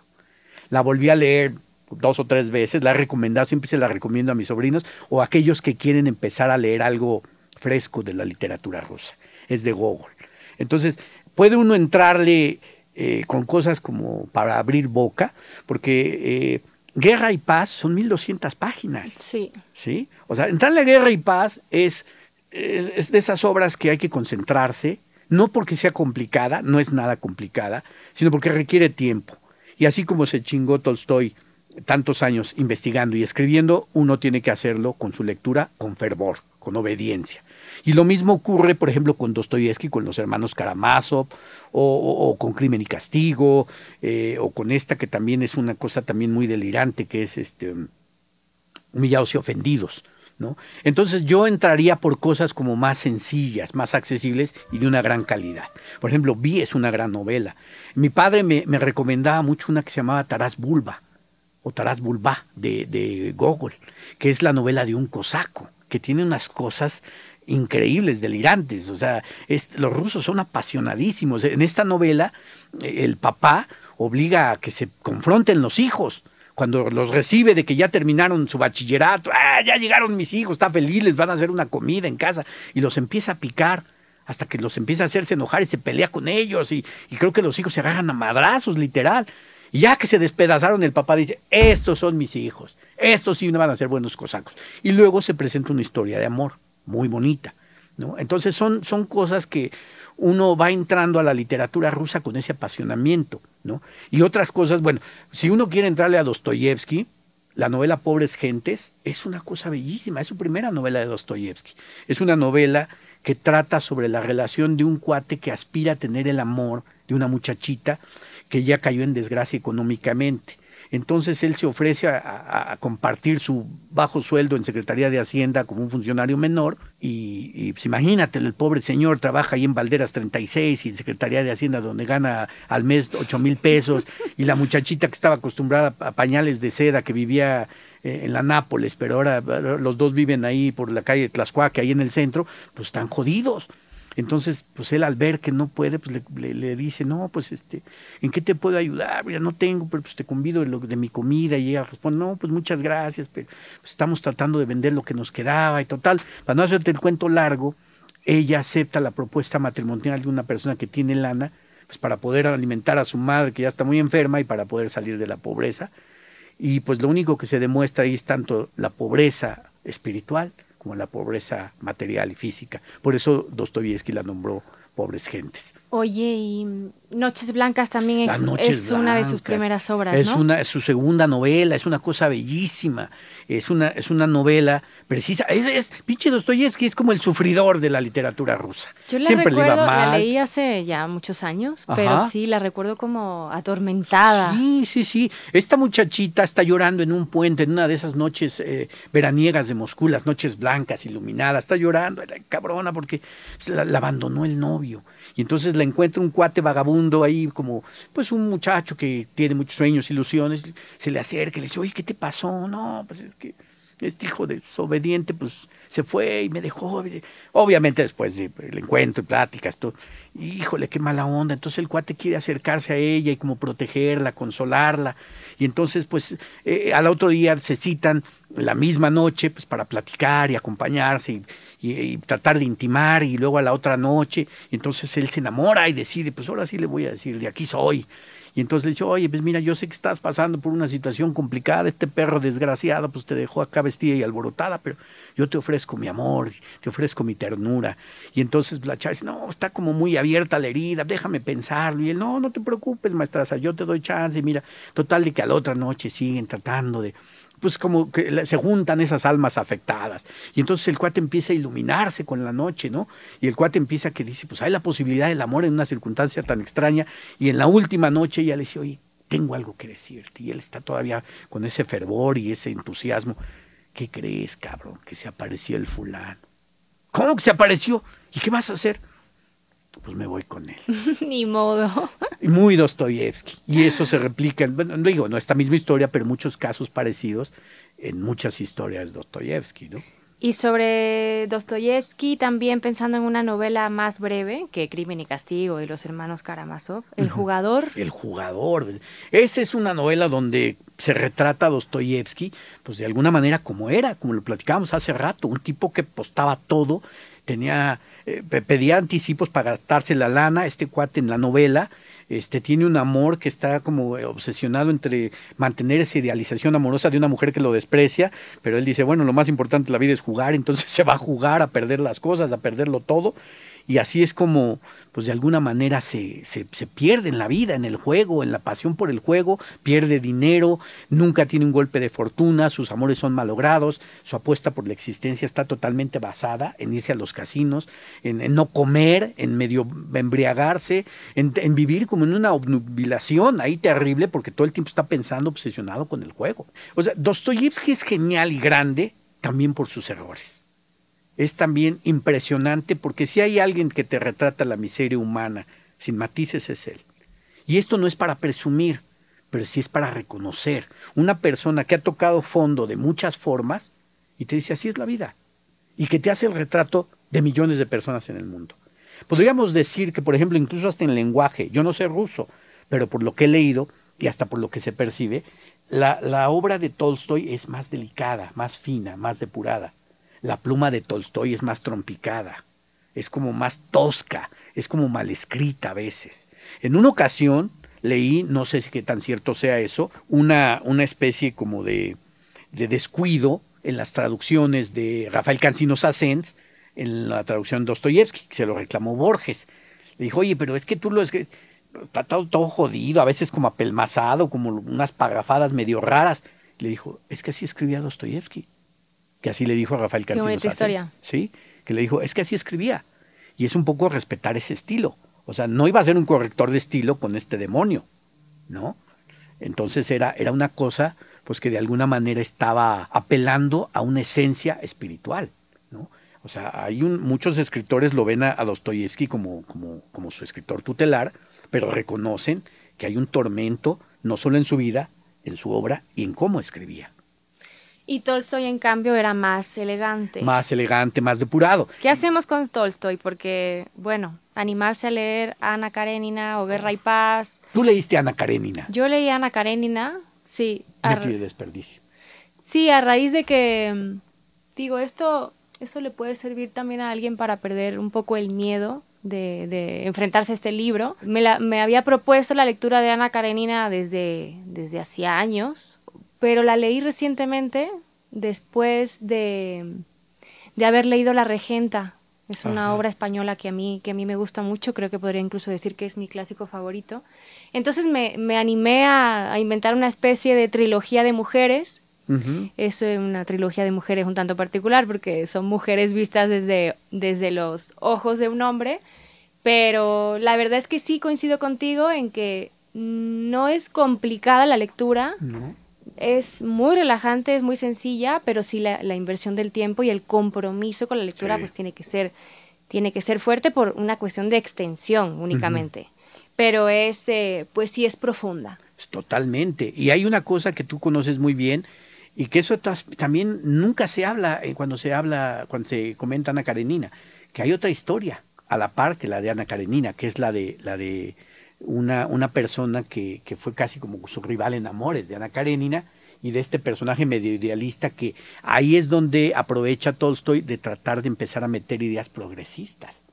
La volví a leer dos o tres veces, la he recomendado, siempre se la recomiendo a mis sobrinos o a aquellos que quieren empezar a leer algo fresco de la literatura rusa. Es de Gogol. Entonces, puede uno entrarle eh, con cosas como para abrir boca, porque eh, Guerra y Paz son 1200 páginas. Sí. ¿sí? O sea, entrarle a Guerra y Paz es, es, es de esas obras que hay que concentrarse, no porque sea complicada, no es nada complicada, sino porque requiere tiempo. Y así como se chingó Tolstoy tantos años investigando y escribiendo, uno tiene que hacerlo con su lectura con fervor, con obediencia. Y lo mismo ocurre, por ejemplo, con Dostoyevsky, con los hermanos Karamazov, o, con Crimen y Castigo, eh, o con esta que también es una cosa también muy delirante, que es este humillados y ofendidos. ¿no? Entonces yo entraría por cosas como más sencillas, más accesibles y de una gran calidad. Por ejemplo, Vi es una gran novela. Mi padre me, me recomendaba mucho una que se llamaba Taras Bulba, o Taras Bulba, de, de Gogol, que es la novela de un cosaco, que tiene unas cosas increíbles, delirantes. O sea, los rusos son apasionadísimos. En esta novela, eh, el papá obliga a que se confronten los hijos. Cuando los recibe de que ya terminaron su bachillerato, ah, ya llegaron mis hijos, está feliz, les van a hacer una comida en casa, y los empieza a picar hasta que los empieza a hacerse enojar y se pelea con ellos, y, y creo que los hijos se agarran a madrazos, literal. Ya que se despedazaron, el papá dice, estos son mis hijos, estos sí van a ser buenos cosacos. Y luego se presenta una historia de amor muy bonita. ¿no? Entonces son, son cosas que uno va entrando a la literatura rusa con ese apasionamiento. ¿no? Y otras cosas, bueno, si uno quiere entrarle a Dostoyevsky, la novela Pobres Gentes es una cosa bellísima, es su primera novela de Dostoyevsky. Es una novela que trata sobre la relación de un cuate que aspira a tener el amor de una muchachita que ya cayó en desgracia económicamente. Entonces él se ofrece a, compartir su bajo sueldo en Secretaría de Hacienda como un funcionario menor y, y, pues imagínate, el pobre señor trabaja ahí en Valderas 36 y en Secretaría de Hacienda donde gana al mes 8 mil pesos y la muchachita que estaba acostumbrada a pañales de seda que vivía eh, en la Nápoles, pero ahora eh, los dos viven ahí por la calle Tlaxcuaque, ahí en el centro, pues están jodidos. Entonces, pues él al ver que no puede, pues le, dice, no, pues este, ¿en qué te puedo ayudar? Mira, no tengo, pero pues te convido de, lo- de mi comida. Y ella responde, no, pues muchas gracias, pero pues, estamos tratando de vender lo que nos quedaba y total. Para no hacerte el cuento largo, ella acepta la propuesta matrimonial de una persona que tiene lana, pues para poder alimentar a su madre que ya está muy enferma y para poder salir de la pobreza. Y pues lo único que se demuestra ahí es tanto la pobreza espiritual como la pobreza material y física. Por eso Dostoyevsky la nombró pobres gentes. Oye, y Noches Blancas también es, una de sus primeras obras, Es, ¿no? una, es su segunda novela, es una cosa bellísima. Es una, es una novela precisa. Es, es, pinche Dostoyevsky es como el sufridor de la literatura rusa. Yo la Siempre le recuerdo, iba la mal. leí hace ya muchos años, Ajá. pero sí la recuerdo como atormentada. Sí, sí, sí. Esta muchachita está llorando en un puente, en una de esas noches eh, veraniegas de Moscú, las noches blancas, iluminadas. Está llorando, era cabrona, porque pues, la, la abandonó el novio. Y entonces la encuentra un cuate vagabundo ahí, como pues un muchacho que tiene muchos sueños, ilusiones. Se le acerca y le dice, oye, ¿qué te pasó? No, pues es que este hijo desobediente, pues se fue y me dejó. Obviamente después del encuentro y pláticas, todo, híjole, qué mala onda. Entonces el cuate quiere acercarse a ella y como protegerla, consolarla. Y entonces, pues, eh, al otro día se citan la misma noche, pues, para platicar y acompañarse y, y- tratar de intimar. Y luego a la otra noche, entonces él se enamora y decide, pues ahora sí le voy a decir, de aquí soy. Y entonces le dice, oye, pues mira, yo sé que estás pasando por una situación complicada, este perro desgraciado, pues te dejó acá vestida y alborotada, pero yo te ofrezco mi amor, te ofrezco mi ternura. Y entonces la chava dice, no, está como muy abierta la herida, déjame pensarlo. Y él, no, no te preocupes, maestraza, yo te doy chance. Y mira, total de que a la otra noche siguen tratando de, pues como que se juntan esas almas afectadas. Y entonces el cuate empieza a iluminarse con la noche, ¿no? Y el cuate empieza que dice, pues hay la posibilidad del amor en una circunstancia tan extraña. Y en la última noche ella le dice, oye, tengo algo que decirte. Y él está todavía con ese fervor y ese entusiasmo. ¿Qué crees, cabrón? Que se apareció el fulano. ¿Cómo que se apareció? ¿Y qué vas a hacer? Pues me voy con él. Ni modo. Muy Dostoyevsky. Y eso se replica, en, bueno, no digo, no esta misma historia, pero muchos casos parecidos en muchas historias de Dostoyevsky, ¿no? Y sobre Dostoyevsky, también pensando en una novela más breve que Crimen y Castigo y los hermanos Karamazov, El jugador. El jugador. pues, Esa es una novela donde se retrata a Dostoyevsky, pues de alguna manera como era, como lo platicábamos hace rato, un tipo que postaba todo, tenía, eh, pe- pedía anticipos para gastarse la lana, este cuate en la novela, este, tiene un amor que está como eh, obsesionado entre mantener esa idealización amorosa de una mujer que lo desprecia, pero él dice, bueno, lo más importante de la vida es jugar, entonces se va a jugar a perder las cosas, a perderlo todo, y así es como, pues de alguna manera se, se, se pierde en la vida, en el juego, en la pasión por el juego, pierde dinero, nunca tiene un golpe de fortuna, sus amores son malogrados, su apuesta por la existencia está totalmente basada en irse a los casinos, en, no comer, en medio embriagarse, en, en vivir como en una obnubilación ahí terrible, porque todo el tiempo está pensando, obsesionado con el juego. O sea, Dostoyevsky es genial y grande también por sus errores es también impresionante porque si hay alguien que te retrata la miseria humana sin matices es él. Y esto no es para presumir, pero sí es para reconocer. Una persona que ha tocado fondo de muchas formas y te dice así es la vida. Y que te hace el retrato de millones de personas en el mundo. Podríamos decir que, por ejemplo, incluso hasta en lenguaje, yo no sé ruso, pero por lo que he leído y hasta por lo que se percibe, la, la obra de Tolstoy es más delicada, más fina, más depurada la pluma de Tolstoy es más trompicada, es como más tosca, es como mal escrita a veces. En una ocasión leí, no sé qué tan cierto sea eso, una, una especie como de, de descuido en las traducciones de Rafael Cancino Sassens, en la traducción de Dostoyevsky, que se lo reclamó Borges. Le dijo, oye, pero es que tú lo es que está todo, todo jodido, a veces como apelmazado, como unas paragrafadas medio raras. Le dijo, es que así escribía Dostoyevsky que así le dijo a Rafael Cancino historia. Sí, que le dijo, es que así escribía. Y es un poco respetar ese estilo. O sea, no iba a ser un corrector de estilo con este demonio, ¿no? Entonces era, era una cosa, pues que de alguna manera estaba apelando a una esencia espiritual, ¿no? O sea, hay un, muchos escritores lo ven a, a Dostoyevsky como, como, como su escritor tutelar, pero reconocen que hay un tormento, no solo en su vida, en su obra y en cómo escribía. Y Tolstoy, en cambio, era más elegante. Más elegante, más depurado. ¿Qué hacemos con Tolstoy? Porque, bueno, animarse a leer Ana Karenina o Guerra y Paz. Tú leíste Ana Karenina. Yo leí Ana Karenina, sí. de desperdicio. Sí, a raíz de que, mm, digo, esto, esto le puede servir también a alguien para perder un poco el miedo de, de enfrentarse a este libro. Me, la- me había propuesto la lectura de Ana Karenina desde, desde hacía años, pero la leí recientemente después de, de haber leído La Regenta Es una obra española que a, mí, que a mí me gusta mucho, creo que podría incluso decir que es mi clásico favorito. Entonces me, me animé a, a, inventar una especie de trilogía de mujeres. Es una trilogía de mujeres un tanto particular porque son mujeres vistas desde, desde los ojos de un hombre, pero la verdad es que sí coincido contigo en que no es complicada la lectura. Es muy relajante, es muy sencilla, pero sí la, inversión del tiempo y el compromiso con la lectura pues tiene que ser tiene que ser fuerte por una cuestión de extensión únicamente. Pero es, eh, pues sí es profunda. Totalmente. Y hay una cosa que tú conoces muy bien y que eso también nunca se habla eh, cuando se habla, cuando se comenta Ana Karenina, que hay otra historia a la par que la de Ana Karenina, que es la de, la de una, una persona que, que, fue casi como su rival en amores de Ana Karenina y de este personaje medio idealista que ahí es donde aprovecha Tolstoy de tratar de empezar a meter ideas progresistas.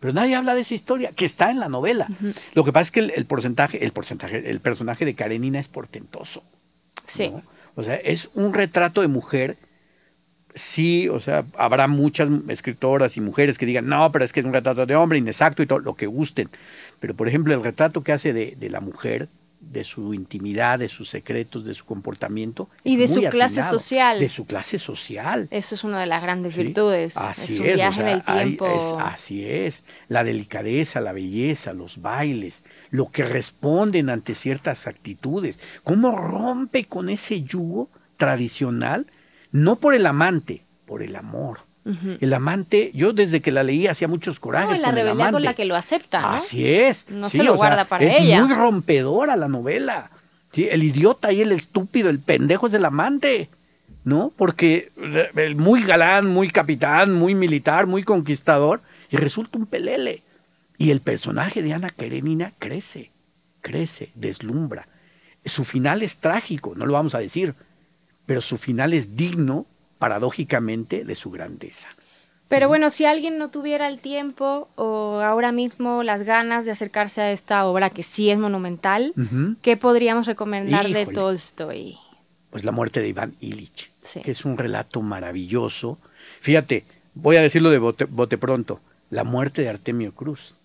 Pero nadie habla de esa historia, que está en la novela. Lo que pasa es que el, porcentaje, el porcentaje, el personaje de Karenina es portentoso. Sí. O sea, es un retrato de mujer sí, o sea, habrá muchas escritoras y mujeres que digan, no, pero es que es un retrato de hombre, inexacto y todo, lo que gusten. Pero, por ejemplo, el retrato que hace de, de la mujer, de su intimidad, de sus secretos, de su comportamiento. Y de su clase social. De su clase social. Eso es una de las grandes virtudes. Así es, viaje en el tiempo. así es. La delicadeza, la belleza, los bailes, lo que responden ante ciertas actitudes. ¿Cómo rompe con ese yugo tradicional no por el amante, por el amor. El amante, yo desde que la leí hacía muchos corajes. No, la rebelión con la que lo acepta. ¿no? Así es. No se lo guarda para ella. Es muy rompedora la novela. ¿sí? El idiota y el estúpido, el pendejo es el amante. ¿No? Porque el muy galán, muy capitán, muy militar, muy conquistador, y resulta un pelele. Y el personaje de Ana Karenina crece, crece, deslumbra. Su final es trágico, no lo vamos a decir, pero su final es digno, paradójicamente, de su grandeza. Pero bueno, si alguien no tuviera el tiempo o ahora mismo las ganas de acercarse a esta obra que sí es monumental, ¿qué podríamos recomendar de Tolstoy? Pues La muerte de Iván Illich, que es un relato maravilloso. Fíjate, voy a decirlo de bote pronto, La muerte de Artemio Cruz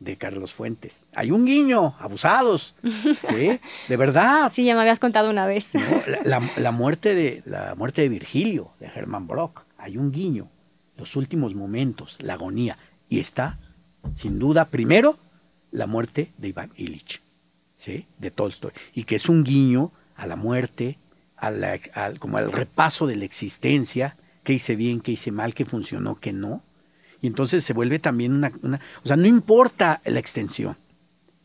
de Carlos Fuentes. Hay un guiño, abusados, ¿sí? De verdad. Sí, ya me habías contado una vez. La, muerte de, la muerte de Virgilio, de Hermann Brock. Hay un guiño, los últimos momentos, la agonía. Y está, sin duda, primero, la muerte de Iván Illich, ¿sí? De Tolstoy. Y que es un guiño a la muerte, a como al repaso de la existencia, qué hice bien, qué hice mal, qué funcionó, qué no y entonces se vuelve también una, O sea, no importa la extensión,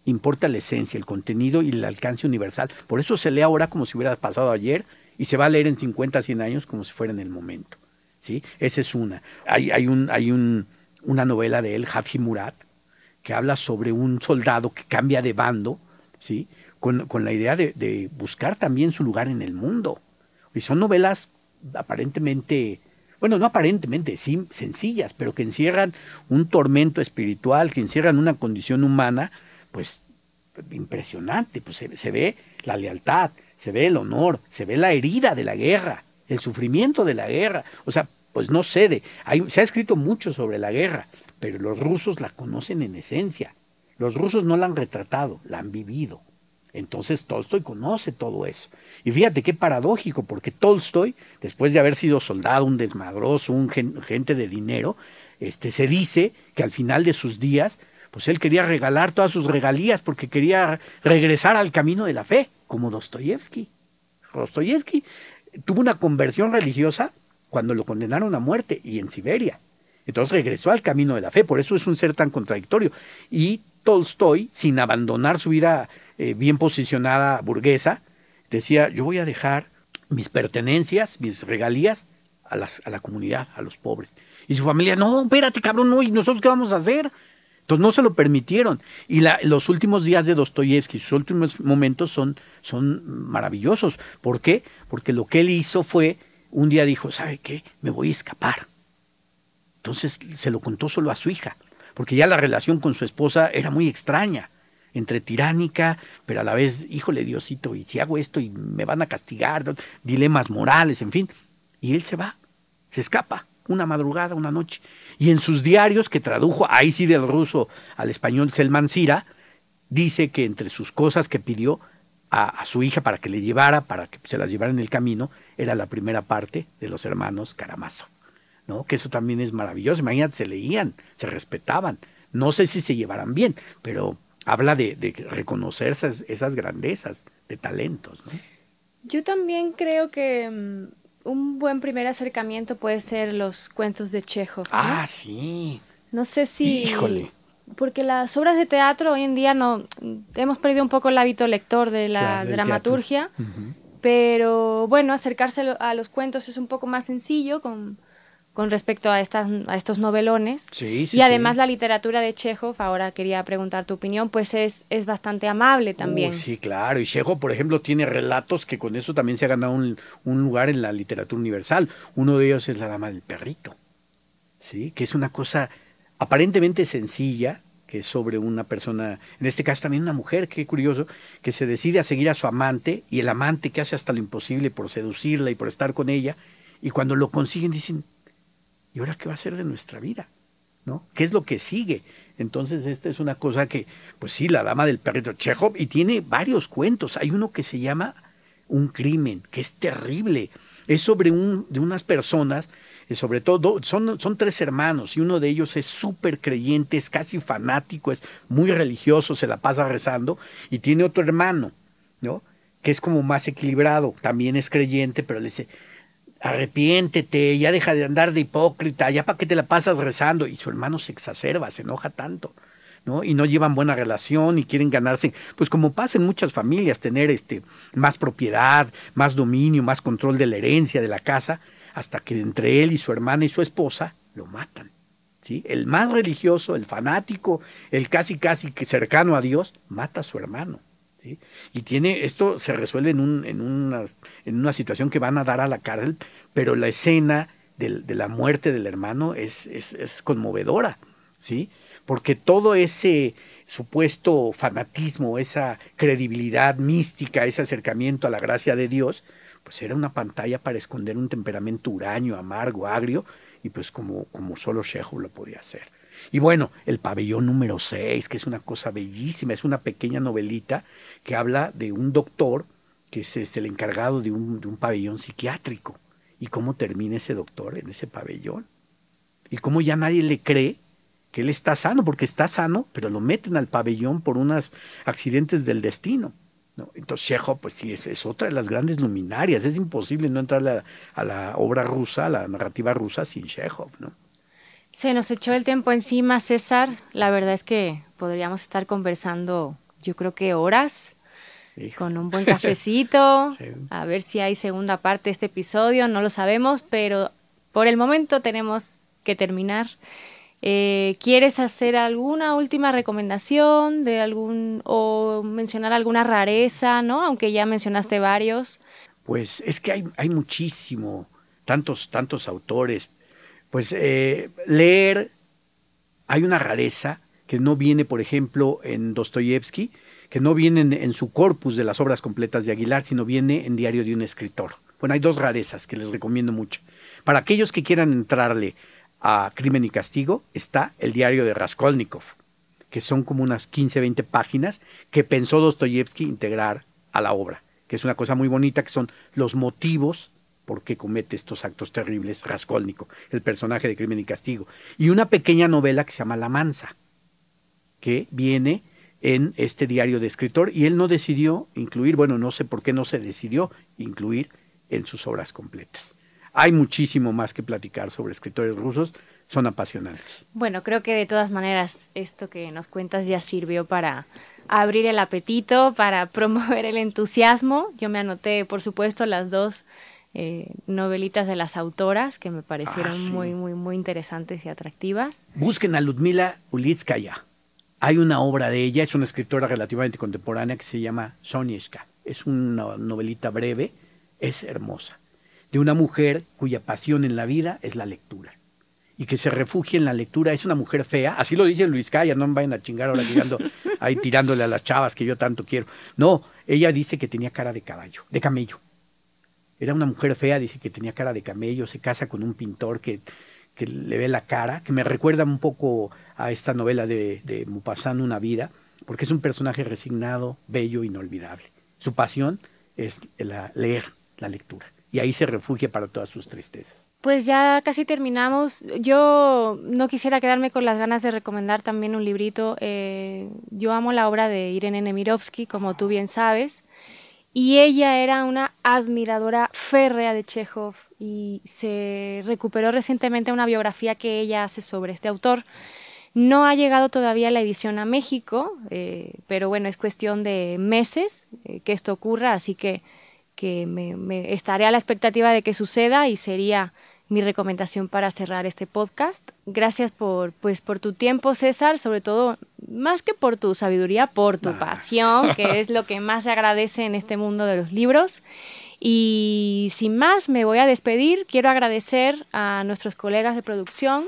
importa la esencia, el contenido y el alcance universal. Por eso se lee ahora como si hubiera pasado ayer y se va a leer en 50, 100 años como si fuera en el momento. ¿sí? Esa es una. Hay, hay, un, hay un, una novela de él, Haji Murat, que habla sobre un soldado que cambia de bando, ¿sí? con, con la idea de, de buscar también su lugar en el mundo. Y son novelas aparentemente bueno, no aparentemente, sencillas, pero que encierran un tormento espiritual, que encierran una condición humana, pues impresionante, pues se, ve la lealtad, se ve el honor, se ve la herida de la guerra, el sufrimiento de la guerra, o sea, pues no cede, se ha escrito mucho sobre la guerra, pero los rusos la conocen en esencia, los rusos no la han retratado, la han vivido. Entonces Tolstoy conoce todo eso. Y fíjate qué paradójico, porque Tolstoy, después de haber sido soldado, un desmadroso, un gente de dinero, este, se dice que al final de sus días, pues él quería regalar todas sus regalías porque quería regresar al camino de la fe, como Dostoyevsky. Dostoyevsky tuvo una conversión religiosa cuando lo condenaron a muerte y en Siberia. Entonces regresó al camino de la fe, por eso es un ser tan contradictorio. Y Tolstoy, sin abandonar su vida eh, bien posicionada burguesa, decía, yo voy a dejar mis pertenencias, mis regalías a, las, a la comunidad, a los pobres. Y su familia, no, espérate, cabrón, no, ¿y nosotros qué vamos a hacer? Entonces no se lo permitieron. Y los últimos días de Dostoyevsky, sus últimos momentos son, son maravillosos. ¿Por qué? Porque lo que él hizo fue, un día dijo, ¿sabe qué? Me voy a escapar. Entonces se lo contó solo a su hija, porque ya la relación con su esposa era muy extraña entre tiránica, pero a la vez, híjole Diosito, y si hago esto y me van a castigar, dilemas morales, en fin. Y él se va, se escapa, una madrugada, una noche. Y en sus diarios, que tradujo ahí sí del ruso al español Selman Sira, dice que entre sus cosas que pidió a, su hija para que le llevara, para que se las llevara en el camino, era la primera parte de los hermanos Caramazo. ¿no? Que eso también es maravilloso. Imagínate, se leían, se respetaban. No sé si se llevaran bien, pero habla de, reconocer esas, grandezas de talentos. Yo también creo que mm, un buen primer acercamiento puede ser los cuentos de Chekhov. Ah, sí. No sé si... Híjole porque las obras de teatro hoy en día no hemos perdido un poco el hábito lector de la dramaturgia, pero bueno, acercarse a los cuentos es un poco más sencillo con, con respecto a, estas, a estos novelones. Sí, y además la literatura de Chekhov, ahora quería preguntar tu opinión, pues es, es bastante amable también. sí, claro. Y Chekhov, por ejemplo, tiene relatos que con eso también se ha ganado un, un, lugar en la literatura universal. Uno de ellos es La Dama del Perrito, ¿sí? que es una cosa aparentemente sencilla, que es sobre una persona, en este caso también una mujer, qué curioso, que se decide a seguir a su amante y el amante que hace hasta lo imposible por seducirla y por estar con ella, y cuando lo consiguen dicen, ¿y ahora qué va a ser de nuestra vida? ¿No? ¿Qué es lo que sigue? Entonces, esta es una cosa que, pues sí, la dama del perrito Chekhov, y tiene varios cuentos. Hay uno que se llama Un crimen, que es terrible. Es sobre un, de unas personas sobre todo, son, son tres hermanos y uno de ellos es súper creyente, es casi fanático, es muy religioso, se la pasa rezando, y tiene otro hermano, ¿no? Que es como más equilibrado, también es creyente, pero le dice, arrepiéntete, ya deja de andar de hipócrita, ya para qué te la pasas rezando, y su hermano se exacerba, se enoja tanto. ¿no? y no llevan buena relación y quieren ganarse, pues como pasa en muchas familias, tener este más propiedad, más dominio, más control de la herencia de la casa, hasta que entre él y su hermana y su esposa lo matan. ¿sí? El más religioso, el fanático, el casi casi cercano a Dios, mata a su hermano. Y tiene, esto se resuelve en, un, en, una, situación que van a dar a la cárcel, pero la escena de, la muerte del hermano es, conmovedora, ¿sí? Porque todo ese supuesto fanatismo, esa credibilidad mística, ese acercamiento a la gracia de Dios, pues era una pantalla para esconder un temperamento huraño, amargo, agrio, y pues como, como solo Chekhov lo podía hacer. Y bueno, el pabellón número 6, que es una cosa bellísima, es una pequeña novelita que habla de un doctor que es, el encargado de un, de un pabellón psiquiátrico. Y cómo termina ese doctor en ese pabellón. Y cómo ya nadie le cree que él está sano, porque está sano, pero lo meten al pabellón por unos accidentes del destino. ¿no? Entonces Chekhov, pues sí, es, otra de las grandes luminarias. Es imposible no entrar a, la obra rusa, a la narrativa rusa sin Chekhov, ¿no? Se nos echó el tiempo encima, César. La verdad es que podríamos estar conversando, yo creo que horas, con un buen cafecito, a ver si hay segunda parte de este episodio, no lo sabemos, pero por el momento tenemos que terminar. Eh, ¿Quieres hacer alguna última recomendación de algún o mencionar alguna rareza, no? Aunque ya mencionaste varios. Pues es que hay, hay muchísimo, tantos, tantos autores. Pues eh, leer, hay una rareza que no viene, por ejemplo, en Dostoyevsky, que no viene en, en, su corpus de las obras completas de Aguilar, sino viene en Diario de un escritor. Bueno, hay dos rarezas que les recomiendo mucho. Para aquellos que quieran entrarle a Crimen y Castigo está el diario de Raskolnikov, que son como unas 15, 20 páginas que pensó Dostoyevsky integrar a la obra, que es una cosa muy bonita, que son los motivos por qué comete estos actos terribles Raskolnikov, el personaje de Crimen y Castigo. Y una pequeña novela que se llama La Mansa, que viene en este diario de escritor y él no decidió incluir, bueno, no sé por qué no se decidió incluir en sus obras completas. Hay muchísimo más que platicar sobre escritores rusos, son apasionantes. Bueno, creo que de todas maneras esto que nos cuentas ya sirvió para abrir el apetito, para promover el entusiasmo. Yo me anoté, por supuesto, las dos eh, novelitas de las autoras que me parecieron ah, muy, muy, muy interesantes y atractivas. Busquen a Ludmila Ulitskaya. Hay una obra de ella, es una escritora relativamente contemporánea que se llama Sonieshka. Es una novelita breve, es hermosa de una mujer cuya pasión en la vida es la lectura y que se refugia en la lectura. Es una mujer fea, así lo dice Luis Calla, no me vayan a chingar ahora llegando ahí tirándole a las chavas que yo tanto quiero. No, ella dice que tenía cara de caballo, de camello. Era una mujer fea, dice que tenía cara de camello, se casa con un pintor que, que le ve la cara, que me recuerda un poco a esta novela de, de Maupassant, Una vida, porque es un personaje resignado, bello, inolvidable. Su pasión es la, leer, la lectura, y ahí se refugia para todas sus tristezas. Pues ya casi terminamos. Yo no quisiera quedarme con las ganas de recomendar también un librito. Eh, yo amo la obra de Irene Nemirovsky, como tú bien sabes, y ella era una admiradora férrea de Chekhov y se recuperó recientemente una biografía que ella hace sobre este autor. No ha llegado todavía la edición a México, eh, pero bueno, es cuestión de meses eh, que esto ocurra, así que, que me, estaré a la expectativa de que suceda y sería mi recomendación para cerrar este podcast. Gracias por, pues, por tu tiempo, César, sobre todo, más que por tu sabiduría, por tu pasión, que es lo que más se agradece en este mundo de los libros. Y sin más, me voy a despedir. Quiero agradecer a nuestros colegas de producción,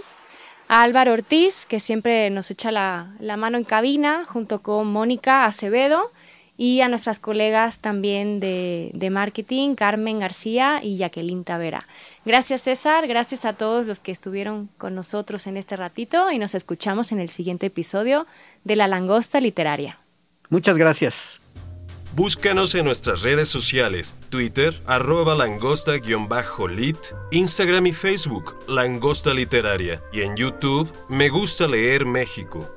a Álvaro Ortiz, que siempre nos echa la, mano en cabina, junto con Mónica Acevedo, y a nuestras colegas también de, de, marketing, Carmen García y Jacqueline Tavera. Gracias César, gracias a todos los que estuvieron con nosotros en este ratito y nos escuchamos en el siguiente episodio de La Langosta Literaria. Muchas gracias. Búscanos en nuestras redes sociales, Twitter, arroba langosta-lit, Instagram y Facebook, Langosta Literaria, y en YouTube, Me Gusta Leer México.